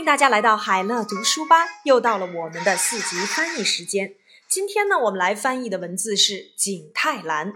迎大家来到海乐读书吧，又到了我们的四级翻译时间。今天呢，我们来翻译的文字是景泰蓝。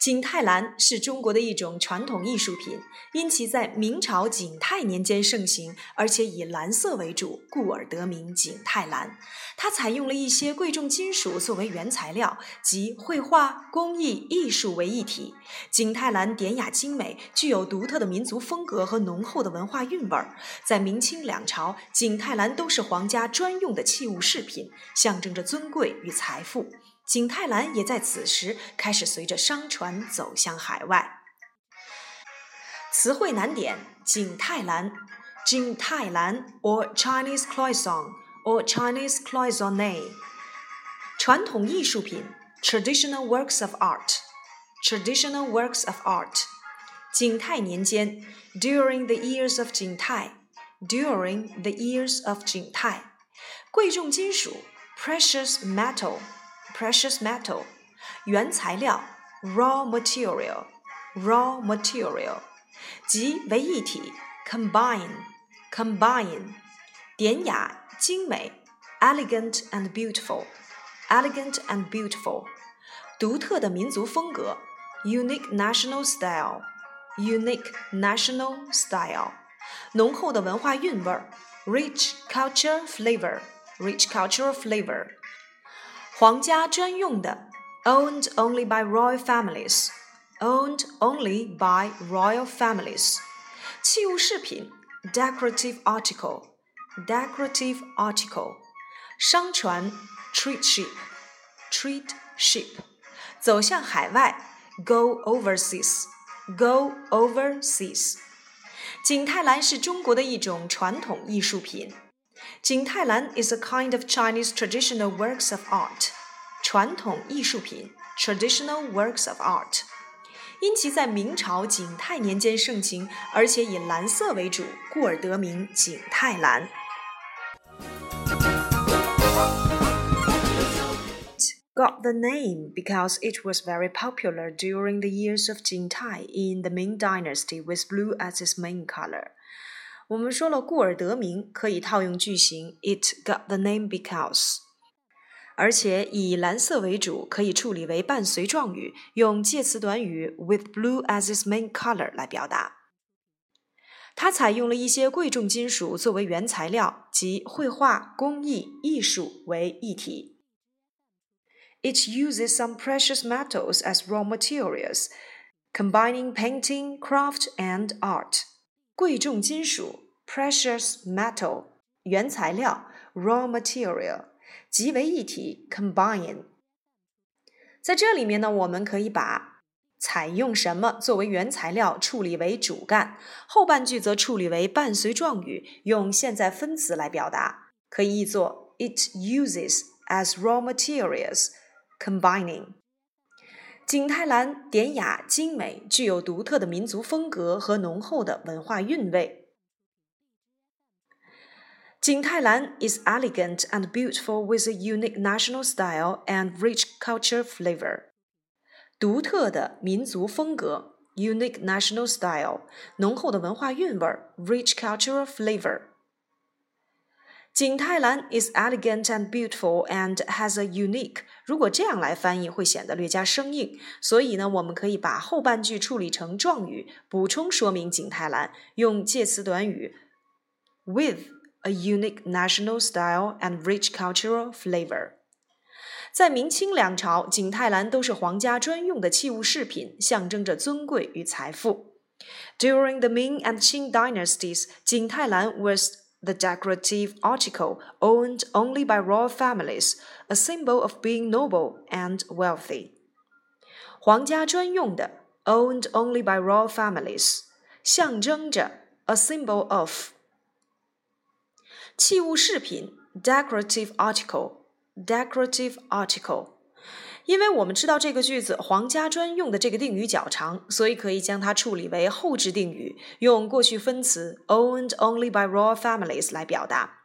景泰蓝是中国的一种传统艺术品，因其在明朝景泰年间盛行，而且以蓝色为主，故而得名景泰蓝。它采用了一些贵重金属作为原材料，即绘画、工艺、艺术为一体。景泰蓝典雅精美，具有独特的民族风格和浓厚的文化韵味儿。在明清两朝，景泰蓝都是皇家专用的器物饰品，象征着尊贵与财富。景泰蓝也在此时开始随着商船走向海外。词汇难点：景泰蓝，景泰蓝 or Chinese cloison or Chinese cloisonne，传统艺术品 traditional works of art，traditional works of art。景泰年间 during the years of 景泰，during the years of 景泰。贵重金属 precious metal。precious metal，原材料 raw material raw material，即为一体 combine combine，典雅精美 elegant and beautiful elegant and beautiful，独特的民族风格 unique national style unique national style，浓厚的文化韵味儿 rich culture flavor rich cultural flavor。 皇家专用的，owned only by royal families，owned only by royal families。器物饰品，decorative article，decorative article。商船，treat ship，treat ship。走向海外，go overseas，go overseas。景泰蓝是中国的一种传统艺术品。景泰蓝 is a kind of Chinese traditional works of art，传统艺术品 traditional works of art。因其在明朝景泰年间盛行，而且以蓝色为主，故而得名景泰蓝。got the name because it was very popular during the years of Jingtai in the Ming Dynasty with blue as its main color. 我们说了，故而得名可以套用句型，It got the name because。而且以蓝色为主，可以处理为伴随状语，用介词短语 with blue as its main color 来表达。它采用了一些贵重金属作为原材料，即绘画、工艺、艺术为一体。It uses some precious metals as raw materials, combining painting, craft, and art. 贵重金属 （precious metal） 原材料 （raw material） 集为一体 （combine）。在这里面呢，我们可以把采用什么作为原材料处理为主干，后半句则处理为伴随状语，用现在分词来表达，可以译作 It uses as raw materials, combining。景泰蓝典雅精美，具有独特的民族风格和浓厚的文化韵味。景泰蓝 is elegant and beautiful with a unique national style and rich culture flavor。独特的民族风格 （unique national style），浓厚的文化韵味 （rich cultural flavor）。 景泰蓝 is elegant and beautiful and has a unique。如果这样来翻译，会显得略加生硬。所以呢，我们可以把后半句处理成状语，补充说明景泰蓝，用介词短语 with a unique national style and rich cultural flavor。在明清两朝，景泰蓝都是皇家专用的器物饰品，象征着尊贵与财富。During the Ming and Qing dynasties, 景泰蓝 was the decorative article owned only by royal families, a symbol of being noble and wealthy. 皇家专用的 owned only by royal families，象征着 a symbol of 器物饰品 decorative article decorative article 因为我们知道这个句子“皇家专用”的这个定语较长，所以可以将它处理为后置定语，用过去分词 owned only by royal families 来表达，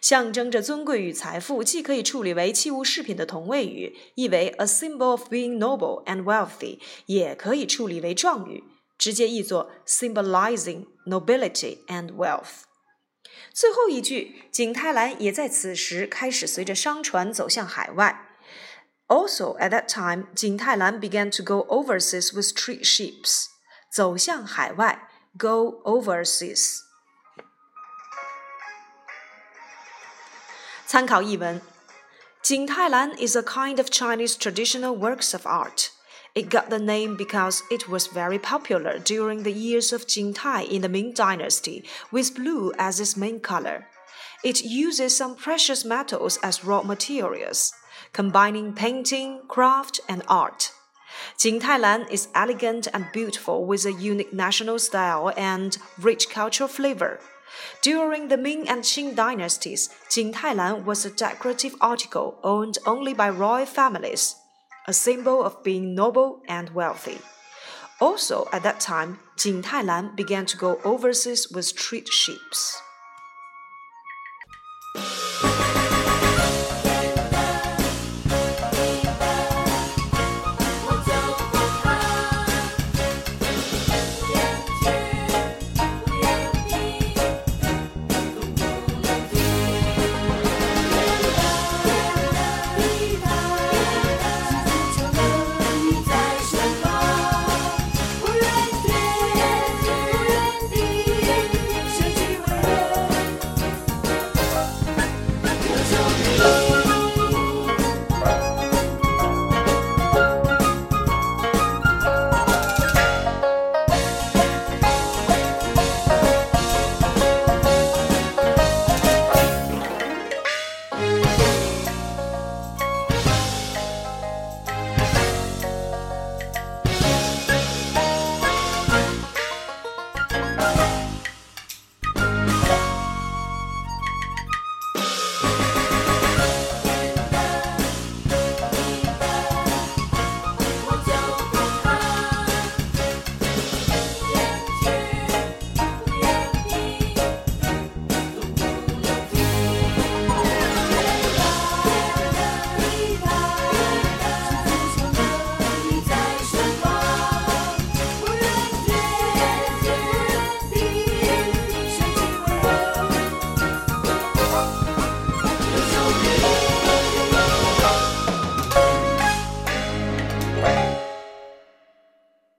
象征着尊贵与财富。既可以处理为器物饰品的同位语，意为 a symbol of being noble and wealthy，也可以处理为状语，直接译作 symbolizing nobility and wealth。最后一句，景泰蓝也在此时开始随着商船走向海外。Also, at that time, Jin began to go overseas with three ships. 走向海外, go overseas. 参考译文：Jingtailan is a kind of Chinese traditional works of art. It got the name because it was very popular during the years of Jingtai in the Ming Dynasty, with blue as its main color. It uses some precious metals as raw materials combining painting, craft, and art. Jingtailan is elegant and beautiful with a unique national style and rich cultural flavor. During the Ming and Qing dynasties, Jingtailan was a decorative article owned only by royal families a symbol of being noble and wealthy. Also, at that time, Jing Tailan began to go overseas with trade ships.